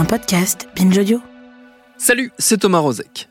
Un podcast Binge Audio. Salut, c'est Thomas Rozek.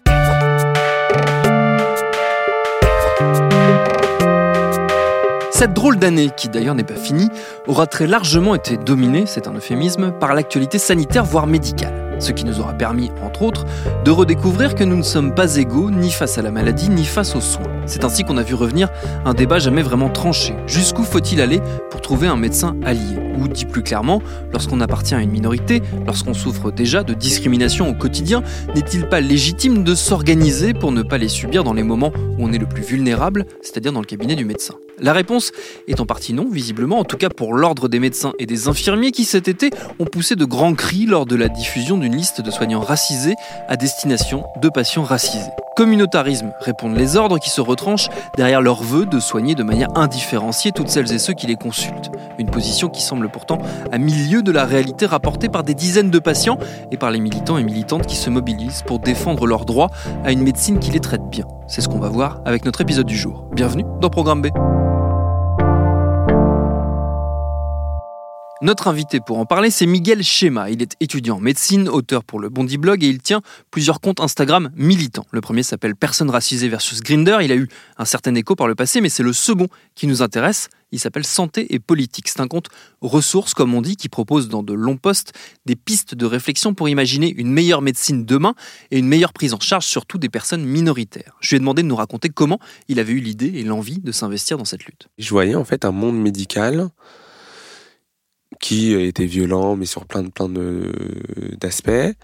Cette drôle d'année, qui d'ailleurs n'est pas finie, aura très largement été dominée, c'est un euphémisme, par l'actualité sanitaire voire médicale. Ce qui nous aura permis, entre autres, de redécouvrir que nous ne sommes pas égaux ni face à la maladie ni face aux soins. C'est ainsi qu'on a vu revenir un débat jamais vraiment tranché. Jusqu'où faut-il aller trouver un médecin allié Ou dit plus clairement, lorsqu'on appartient à une minorité, lorsqu'on souffre déjà de discrimination au quotidien, n'est-il pas légitime de s'organiser pour ne pas les subir dans les moments où on est le plus vulnérable, c'est-à-dire dans le cabinet du médecin? La réponse est en partie non, visiblement, en tout cas pour l'ordre des médecins et des infirmiers qui cet été ont poussé de grands cris lors de la diffusion d'une liste de soignants racisés à destination de patients racisés. Communautarisme, répondent les ordres qui se retranchent derrière leur vœu de soigner de manière indifférenciée toutes celles et ceux qui les consultent. Une position qui semble pourtant à milieu de la réalité rapportée par des dizaines de patients et par les militants et militantes qui se mobilisent pour défendre leurs droits à une médecine qui les traite bien. C'est ce qu'on va voir avec notre épisode du jour. Bienvenue dans Programme B. Notre invité pour en parler, c'est Miguel Schema. Il est étudiant en médecine, auteur pour le Bondi Blog et il tient plusieurs comptes Instagram militants. Le premier s'appelle Personne racisée versus Grinder. Il a eu un certain écho par le passé, mais c'est le second qui nous intéresse. Il s'appelle Santé et Politique. C'est un compte ressources, comme on dit, qui propose dans de longs posts des pistes de réflexion pour imaginer une meilleure médecine demain et une meilleure prise en charge, surtout des personnes minoritaires. Je lui ai demandé de nous raconter comment il avait eu l'idée et l'envie de s'investir dans cette lutte. Je voyais en fait un monde médical qui était violent, mais sur plein de plein d'aspects.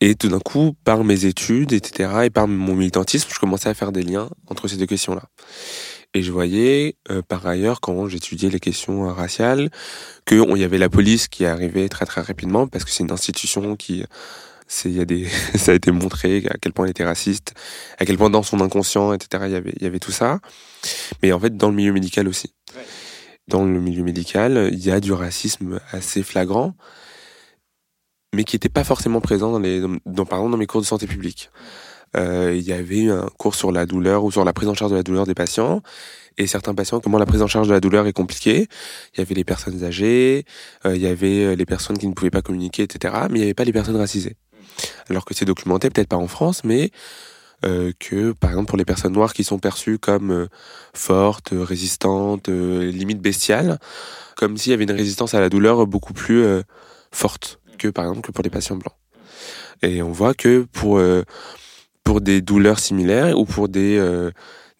Et tout d'un coup, par mes études, etc., et par mon militantisme, je commençais à faire des liens entre ces deux questions-là. Et je voyais, euh, par ailleurs, quand j'étudiais les questions raciales, qu'il y avait la police qui arrivait très très rapidement, parce que c'est une institution qui, c'est, y a des, ça a été montré à quel point elle était raciste, à quel point dans son inconscient, etc., il y avait, y avait tout ça. Mais en fait, dans le milieu médical aussi. Dans le milieu médical, il y a du racisme assez flagrant, mais qui n'était pas forcément présent dans les, dans, par exemple, dans mes cours de santé publique. Euh, il y avait un cours sur la douleur ou sur la prise en charge de la douleur des patients. Et certains patients, comment la prise en charge de la douleur est compliquée. Il y avait les personnes âgées, euh, il y avait euh, les personnes qui ne pouvaient pas communiquer, etc. Mais il n'y avait pas les personnes racisées. Alors que c'est documenté, peut-être pas en France, mais euh, que, par exemple, pour les personnes noires qui sont perçues comme euh, fortes, résistantes, euh, limite bestiales, comme s'il y avait une résistance à la douleur beaucoup plus forte que, par exemple, que pour les patients blancs. Et on voit que pour pour des douleurs similaires ou pour des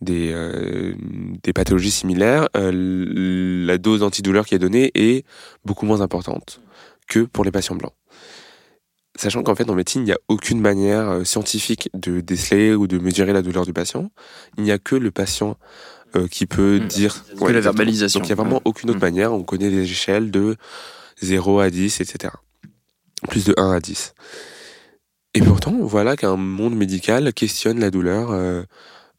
des, des pathologies similaires, la dose d'antidouleur qui est donnée est beaucoup moins importante que pour les patients blancs. Sachant qu'en fait, en médecine, il n'y a aucune manière euh, scientifique de déceler ou de mesurer la douleur du patient. Il n'y a que le patient euh, qui peut mmh. dire... Ouais, la verbalisation. Donc il n'y a vraiment aucune autre mmh. manière. On connaît des échelles de 0 à 10, etc. Plus de 1 à 10. Et pourtant, voilà qu'un monde médical questionne la douleur euh,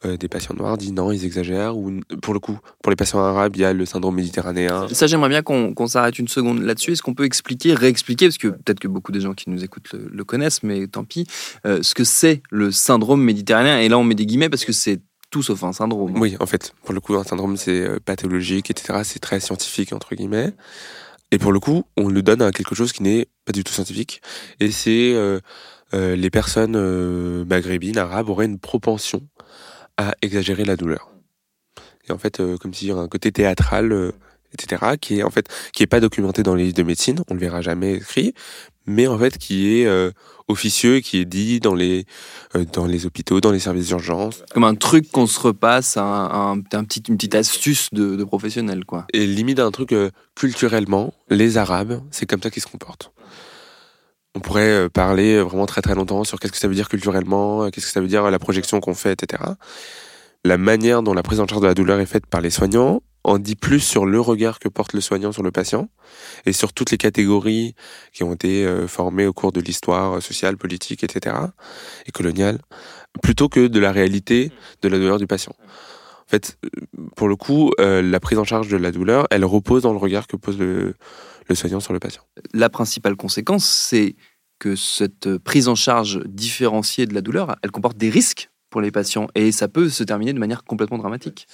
euh, des patients noirs dit non, ils exagèrent. Ou pour le coup, pour les patients arabes, il y a le syndrome méditerranéen. Ça, j'aimerais bien qu'on s'arrête une seconde là-dessus. Est-ce qu'on peut expliquer, réexpliquer, parce que peut-être que beaucoup des gens qui nous écoutent le, le connaissent, mais tant pis, euh, ce que c'est le syndrome méditerranéen? Et là, on met des guillemets parce que c'est tout sauf un syndrome. Oui, en fait, pour le coup, un syndrome, c'est euh, pathologique, etc. C'est très scientifique, entre guillemets. Et pour le coup, on le donne à quelque chose qui n'est pas du tout scientifique. Et c'est euh, euh, les personnes euh, maghrébines, arabes, auraient une propension à exagérer la douleur. Et en fait, euh, comme si un côté théâtral, euh, etc., qui est en fait qui est pas documenté dans les livres de médecine, on le verra jamais écrit, mais en fait qui est euh, officieux, qui est dit dans les dans les hôpitaux, dans les services d'urgence, Comme un truc qu'on se repasse, un, un, un petit, une petite astuce de, de professionnel, quoi. et limite un truc culturellement, les Arabes, c'est comme ça qu'ils se comportent. On pourrait euh, parler euh, vraiment très très longtemps sur qu'est-ce que ça veut dire culturellement, euh, qu'est-ce que ça veut dire la projection qu'on fait, etc. La manière dont la prise en charge de la douleur est faite par les soignants en dit plus sur le regard que porte le soignant sur le patient et sur toutes les catégories qui ont été formées au cours de l'histoire sociale, politique, etc. et coloniale, plutôt que de la réalité de la douleur du patient. En fait, pour le coup, la prise en charge de la douleur, elle repose dans le regard que pose le, le soignant sur le patient. La principale conséquence, c'est que cette prise en charge différenciée de la douleur, elle comporte des risques pour les patients et ça peut se terminer de manière complètement dramatique.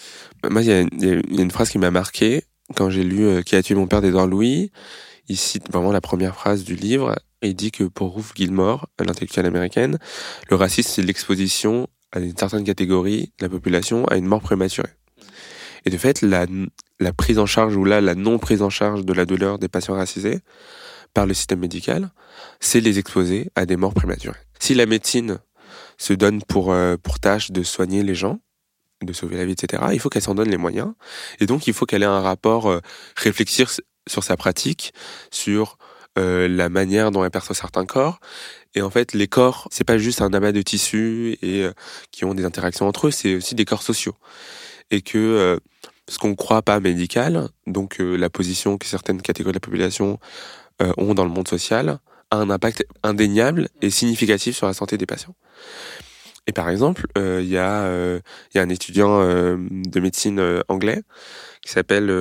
Moi, il y, a il y a il y a une phrase qui m'a marqué quand j'ai lu euh, Qui a tué mon père d'Edouard Louis. Il cite vraiment la première phrase du livre et il dit que pour Ruth Gilmore, l'intellectuelle américaine, le racisme, c'est l'exposition à une certaine catégorie de la population à une mort prématurée. Et de fait, la, la prise en charge ou là, la non prise en charge de la douleur des patients racisés par le système médical, c'est les exposer à des morts prématurées. Si la médecine se donne pour, euh, pour tâche de soigner les gens, de sauver la vie, etc., il faut qu'elle s'en donne les moyens. Et donc, il faut qu'elle ait un rapport, euh, réfléchir sur sa pratique, sur euh, la manière dont elle perçoit certains corps. Et en fait, les corps, c'est pas juste un amas de tissus et euh, qui ont des interactions entre eux, c'est aussi des corps sociaux. Et que euh, ce qu'on croit pas médical, donc euh, la position que certaines catégories de la population euh, ont dans le monde social, a un impact indéniable et significatif sur la santé des patients. Et par exemple, il y, a, un étudiant de médecine anglais qui s'appelle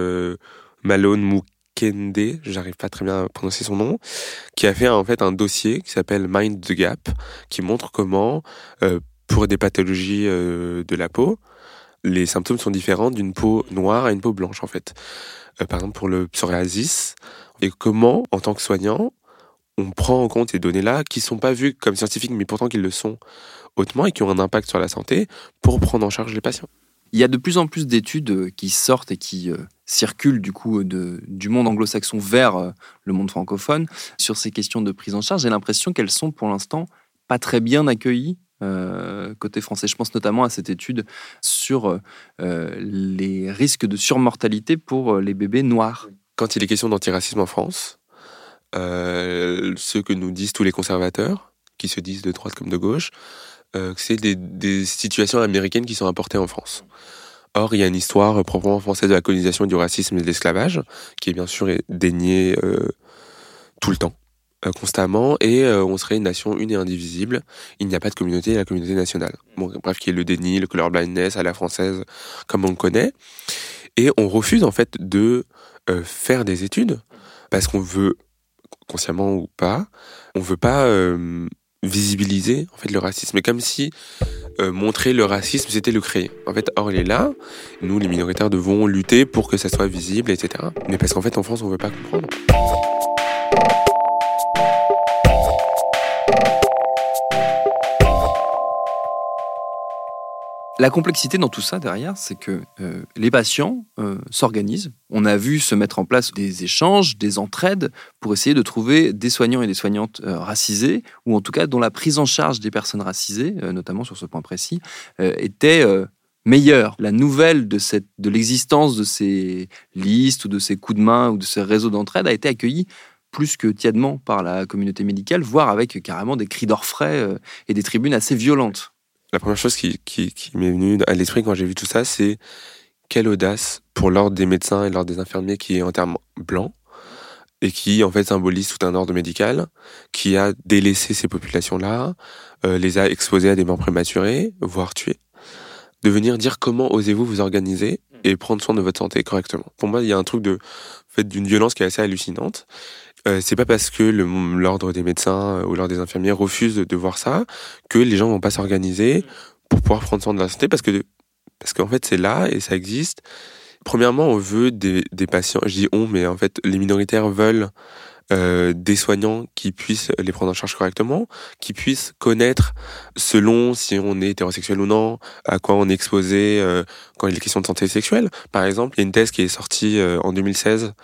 Malone Mukende, j'arrive pas très bien à prononcer son nom, qui a fait en fait un dossier qui s'appelle Mind the Gap, qui montre comment pour des pathologies de la peau, les symptômes sont différents d'une peau noire à une peau blanche en fait. Euh, par exemple pour le psoriasis, et comment en tant que soignant, on prend en compte ces données-là qui sont pas vues comme scientifiques mais pourtant qu'ils le sont hautement et qui ont un impact sur la santé pour prendre en charge les patients? Il y a de plus en plus d'études euh, qui sortent et qui euh, circulent du coup du monde anglo-saxon vers le monde francophone sur ces questions de prise en charge. J'ai l'impression qu'elles sont pour l'instant pas très bien accueillies euh, côté français. Je pense notamment à cette étude sur euh, les risques de surmortalité pour euh, les bébés noirs. Quand il est question d'antiracisme en France, ce que nous disent tous les conservateurs, qui se disent de droite comme de gauche, c'est des, des situations américaines qui sont importées en France. Or, il y a une histoire proprement française de la colonisation, du racisme et de l'esclavage, qui est bien sûr déniée tout le temps, constamment, et euh, on serait une nation une et indivisible. Il n'y a pas de communauté, la communauté nationale. Bon, bref, qui est le déni, le colorblindness à la française, comme on le connaît. Et on refuse en fait de euh, faire des études parce qu'on veut, consciemment ou pas, on veut pas euh, visibiliser en fait le racisme. Mais comme si euh, montrer le racisme c'était le créer. En fait, or il est là. Nous, les minoritaires, devons lutter pour que ça soit visible, etc. Mais parce qu'en fait, en France, on veut pas comprendre. La complexité dans tout ça derrière, c'est que euh, les patients euh, s'organisent. On a vu se mettre en place des échanges, des entraides pour essayer de trouver des soignants et des soignantes euh, racisés, ou en tout cas dont la prise en charge des personnes racisées, notamment sur ce point précis, était meilleure. La nouvelle de, de l'existence de ces listes ou de ces coups de main ou de ces réseaux d'entraide a été accueillie plus que tièdement par la communauté médicale, voire avec carrément des cris d'orfraie et des tribunes assez violentes. La première chose qui, qui, qui m'est venue à l'esprit quand j'ai vu tout ça, c'est quelle audace pour l'ordre des médecins et l'ordre des infirmiers qui est en termes blancs et qui en fait symbolise tout un ordre médical qui a délaissé ces populations-là, euh, les a exposées à des morts prématurées, voire tuées, de venir dire comment osez-vous vous organiser et prendre soin de votre santé correctement. Pour moi, il y a un truc de fait d'une violence qui est assez hallucinante. Euh, c'est pas parce que l'ordre des médecins euh, ou l'ordre des infirmiers refuse de, de voir ça que les gens vont pas s'organiser pour pouvoir prendre soin de la santé parce que parce qu'en fait c'est là et ça existe. Premièrement, on veut des, des patients, je dis on, mais en fait les minoritaires veulent euh, des soignants qui puissent les prendre en charge correctement, qui puissent connaître selon si on est hétérosexuel ou non, à quoi on est exposé euh, quand il est question de santé sexuelle. Par exemple, il y a une thèse qui est sortie euh, en 2016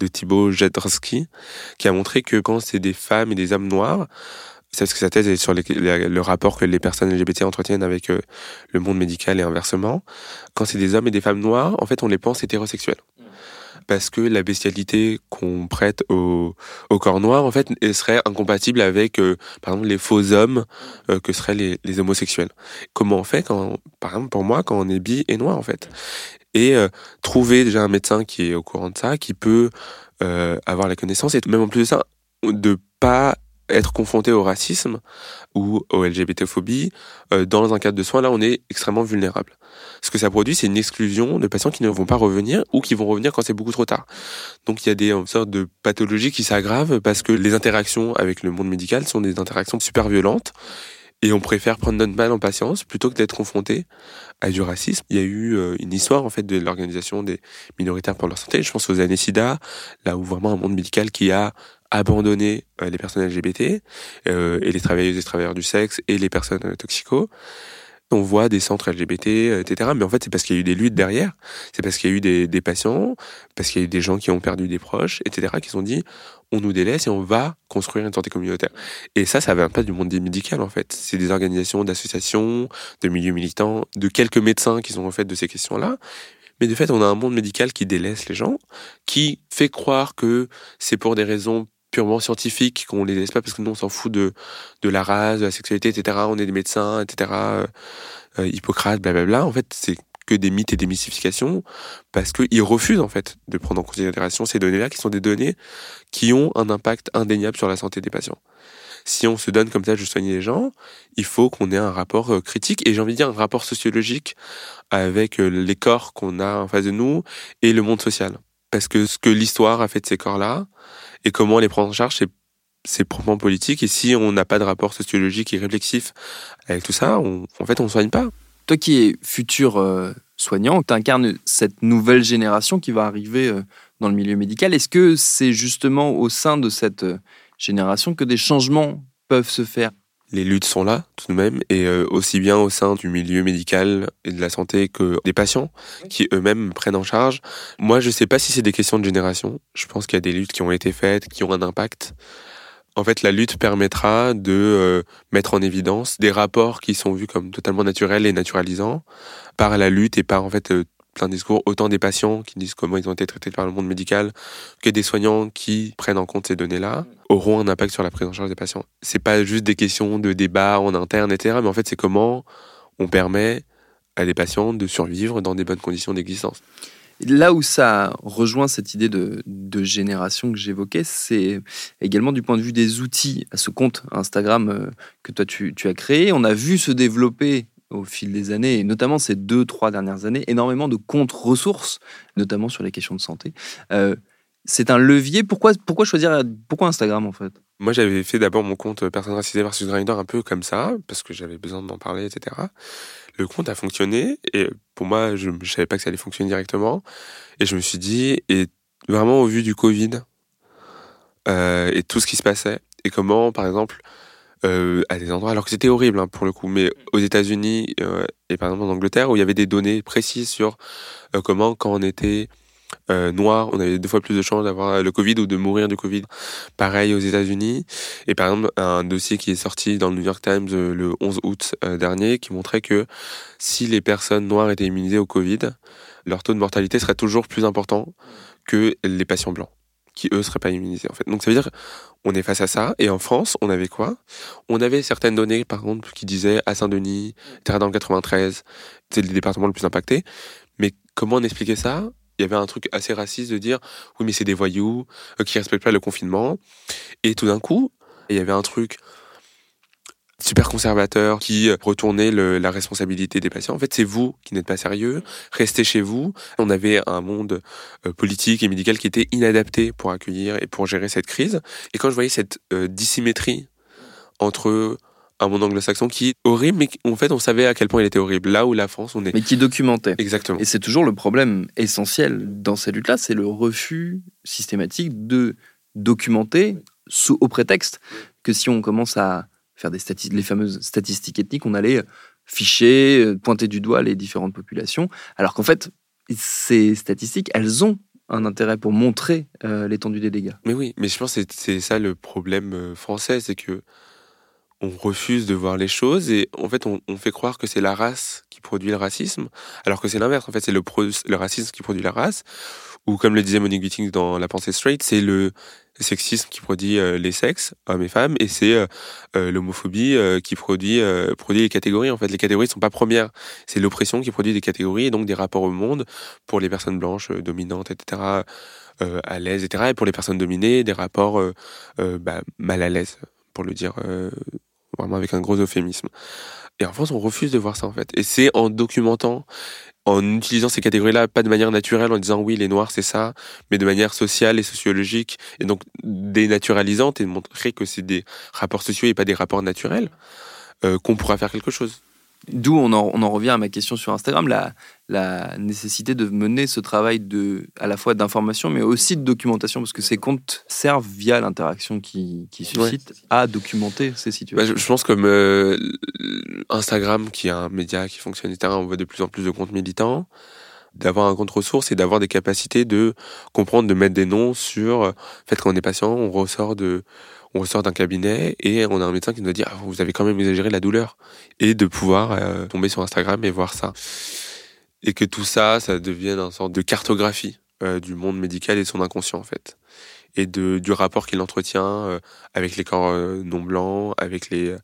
de Thibaut Jedrzejewski qui a montré que quand c'est des femmes et des hommes noirs, c'est parce que sa thèse est sur le rapport que les personnes LGBT entretiennent avec le monde médical et inversement. Quand c'est des hommes et des femmes noirs, en fait, on les pense hétérosexuels. Parce que la bestialité qu'on prête au, corps noir, en fait, serait incompatible avec, euh, par exemple, les faux hommes euh, que seraient les, homosexuels. Comment on fait quand, par exemple, pour moi, quand on est bi et noir, en fait? Et euh, trouver déjà un médecin qui est au courant de ça, qui peut avoir la connaissance, et même en plus de ça, de pas être confronté au racisme ou aux LGBT-phobie euh, dans un cadre de soins, là, on est extrêmement vulnérable. Ce que ça produit, c'est une exclusion de patients qui ne vont pas revenir ou qui vont revenir quand c'est beaucoup trop tard. Donc il y a des sortes de pathologies qui s'aggravent parce que les interactions avec le monde médical sont des interactions super violentes et on préfère prendre notre mal en patience plutôt que d'être confronté à du racisme. Il y a eu euh, une histoire en fait de l'organisation des minoritaires pour leur santé. Je pense aux années SIDA, là où vraiment un monde médical qui a abandonné euh, les personnes LGBT euh, et les travailleuses et travailleurs du sexe et les personnes euh, toxicos. On voit des centres LGBT, euh, etc. Mais en fait, c'est parce qu'il y a eu des luttes derrière. C'est parce qu'il y a eu des, des patients, parce qu'il y a eu des gens qui ont perdu des proches, etc. qui se sont dit, on nous délaisse et on va construire une santé communautaire. Et ça, ça vient pas du monde médical, en fait. C'est des organisations, d'associations, de milieux militants, de quelques médecins qui sont en fait de ces questions-là. Mais de fait, on a un monde médical qui délaisse les gens, qui fait croire que c'est pour des raisons purement scientifiques qu'on les laisse pas parce que nous on s'en fout de de la race, de la sexualité, etc. On est des médecins, etc. Euh, euh, Hippocrate, blablabla. En fait, c'est que des mythes et des mystifications parce qu'ils refusent en fait de prendre en considération ces données-là qui sont des données qui ont un impact indéniable sur la santé des patients. Si on se donne comme ça de soigner les gens, il faut qu'on ait un rapport euh, critique et j'ai envie de dire un rapport sociologique avec euh, les corps qu'on a en face de nous et le monde social. Parce que ce que l'histoire a fait de ces corps-là et comment les prendre en charge, c'est c'est proprement politique. Et si on n'a pas de rapport sociologique et réflexif avec tout ça, en fait, on ne soigne pas. Toi qui es futur euh, soignant, tu incarnes cette nouvelle génération qui va arriver euh, dans le milieu médical. Est-ce que c'est justement au sein de cette euh, génération que des changements peuvent se faire? Les luttes sont là, tout de même, et euh, aussi bien au sein du milieu médical et de la santé que des patients qui eux-mêmes prennent en charge. Moi, je sais pas si c'est des questions de génération. Je pense qu'il y a des luttes qui ont été faites, qui ont un impact. En fait, la lutte permettra de euh, mettre en évidence des rapports qui sont vus comme totalement naturels et naturalisants par la lutte et par en fait euh, plein de discours, autant des patients qui disent comment ils ont été traités par le monde médical que des soignants qui prennent en compte ces données-là auront un impact sur la prise en charge des patients. C'est pas juste des questions de débat en interne, etc. Mais en fait, c'est comment on permet à des patients de survivre dans des bonnes conditions d'existence. Là où ça rejoint cette idée de, de génération que j'évoquais, c'est également du point de vue des outils à ce compte Instagram euh, que toi tu, tu as créé. On a vu se développer au fil des années, et notamment ces deux, trois dernières années, énormément de comptes ressources, notamment sur les questions de santé. Euh, c'est un levier. Pourquoi, pourquoi choisir pourquoi Instagram en fait? Moi, j'avais fait d'abord mon compte Personne racisée versus Grindr un peu comme ça, parce que j'avais besoin d'en parler, etc. Le compte a fonctionné, et pour moi, je ne savais pas que ça allait fonctionner directement. Et je me suis dit, et vraiment au vu du Covid, euh, et tout ce qui se passait, et comment, par exemple, euh, à des endroits, alors que c'était horrible hein, pour le coup, mais aux États-Unis euh, et par exemple en Angleterre, où il y avait des données précises sur euh, comment, quand on était noir, on avait deux fois plus de chances d'avoir le Covid ou de mourir du Covid. Pareil aux États-Unis. Et par exemple, un dossier qui est sorti dans le New York Times le 11 août dernier, qui montrait que si les personnes noires étaient immunisées au Covid, leur taux de mortalité serait toujours plus important que les patients blancs qui eux seraient pas immunisés en fait. Donc ça veut dire on est face à ça et en France, on avait quoi? On avait certaines données par contre qui disaient à Saint-Denis, etc. dans le 93, c'est le département le plus impacté, mais comment on expliquait ça? Il y avait un truc assez raciste de dire oui mais c'est des voyous euh, qui respectent pas le confinement et tout d'un coup il y avait un truc super conservateur qui retournait le, la responsabilité des patients. En fait, c'est vous qui n'êtes pas sérieux. Restez chez vous. On avait un monde euh, politique et médical qui était inadapté pour accueillir et pour gérer cette crise. Et quand je voyais cette euh, dissymétrie entre un monde anglo-saxon qui est horrible, mais en fait, on savait à quel point il était horrible. Là où la France, on est. Mais qui documentait. Exactement. Et c'est toujours le problème essentiel dans cette lutte-là, c'est le refus systématique de documenter sous, au prétexte que si on commence à faire des les fameuses statistiques ethniques, on allait ficher, euh, pointer du doigt les différentes populations, alors qu'en fait, ces statistiques, elles ont un intérêt pour montrer euh, l'étendue des dégâts. Mais oui, mais je pense que c'est- ça le problème euh, français, c'est que on refuse de voir les choses et en fait on, fait croire que c'est la race qui produit le racisme, alors que c'est l'inverse. En fait, c'est le, le racisme qui produit la race, ou comme le disait Monique Witting dans La pensée straight, c'est le sexisme qui produit euh, les sexes, hommes et femmes, et c'est euh, euh, l'homophobie qui produit produit les catégories. En fait, les catégories ne sont pas premières, c'est l'oppression qui produit des catégories et donc des rapports au monde pour les personnes blanches dominantes, etc. à l'aise, etc. Et pour les personnes dominées, des rapports bah, mal à l'aise, pour le dire vraiment avec un gros euphémisme. Et en France, on refuse de voir ça en fait. Et c'est en documentant, en utilisant ces catégories-là, pas de manière naturelle, en disant oui, les noirs c'est ça, mais de manière sociale et sociologique, et donc dénaturalisante, et de montrer que c'est des rapports sociaux et pas des rapports naturels, euh, qu'on pourra faire quelque chose. D'où on en, on en revient à ma question sur Instagram, la, la nécessité de mener ce travail de, à la fois d'information, mais aussi de documentation, parce que ces comptes servent, via l'interaction qui, qui suscite, à documenter ces Bah, situations. je, je pense comme euh, Instagram, qui est un média qui fonctionne, etc., on voit de plus en plus de comptes militants, d'avoir un compte ressource et d'avoir des capacités de comprendre, de mettre des noms sur, euh, en fait, quand on est patient, on ressort de, on ressort d'un cabinet et on a un médecin qui nous dit, ah, vous avez quand même exagéré la douleur. Et de pouvoir euh, tomber sur Instagram et voir ça. Et que tout ça, ça devienne une sorte de cartographie euh, du monde médical et de son inconscient, en fait. Et de, du rapport qu'il entretient euh, avec les corps non blancs, avec les,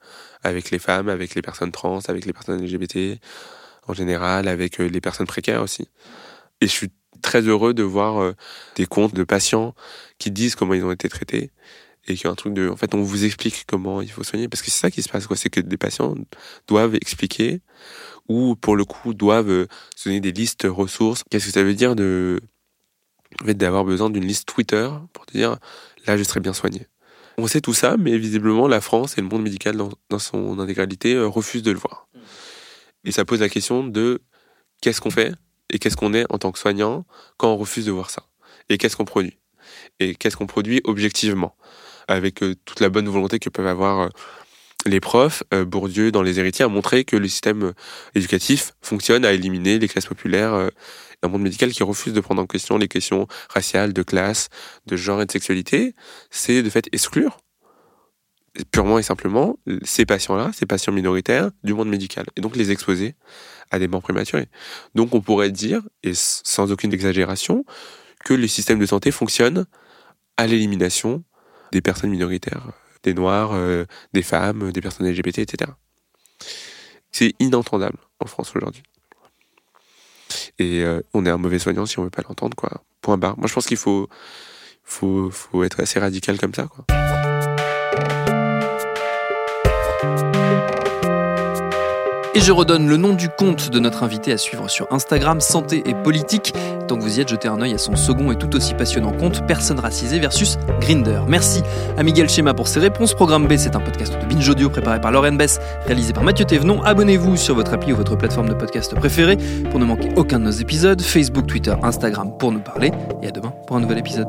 avec les femmes, avec les personnes trans, avec les personnes LGBT en général, avec les personnes précaires aussi. Et je suis très heureux de voir des comptes de patients qui disent comment ils ont été traités et qui ont un truc de, en fait, on vous explique comment il faut soigner parce que c'est ça qui se passe, quoi. C'est que des patients doivent expliquer ou pour le coup doivent euh, se donner des listes ressources. Qu'est-ce que ça veut dire de, en fait, d'avoir besoin d'une liste Twitter pour te dire là je serai bien soigné. On sait tout ça, mais visiblement la France et le monde médical dans, dans son intégralité euh, refusent de le voir. Et ça pose la question de qu'est-ce qu'on fait et qu'est-ce qu'on est en tant que soignant quand on refuse de voir ça? Et qu'est-ce qu'on produit? Et qu'est-ce qu'on produit objectivement? Avec euh, toute la bonne volonté que peuvent avoir euh, les profs. Euh, Bourdieu dans Les Héritiers a montré que le système éducatif fonctionne à éliminer les classes populaires euh, un monde médical qui refuse de prendre en question les questions raciales, de classe, de genre et de sexualité, c'est de fait exclure purement et simplement ces patients-là, ces patients minoritaires du monde médical, et donc les exposer à des morts prématurées. Donc on pourrait dire, et sans aucune exagération, que le système de santé fonctionne à l'élimination des personnes minoritaires, des noirs, euh, des femmes, des personnes LGBT, etc. C'est inentendable en France aujourd'hui. Et euh, on est un mauvais soignant si on veut pas l'entendre, quoi. Point barre. Moi, je pense qu'il faut, faut, faut être assez radical comme ça, quoi. Et je redonne le nom du compte de notre invité à suivre sur Instagram, Santé et Politique. Tant que vous y êtes, jetez un œil à son second et tout aussi passionnant compte, Personne racisée versus Grinder. Merci à Miguel Schema pour ses réponses. Programme B, c'est un podcast de Binge Audio préparé par Lauren Bess, réalisé par Mathieu Thévenon. Abonnez-vous sur votre appli ou votre plateforme de podcast préférée pour ne manquer aucun de nos épisodes. Facebook, Twitter, Instagram pour nous parler. Et à demain pour un nouvel épisode.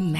Amen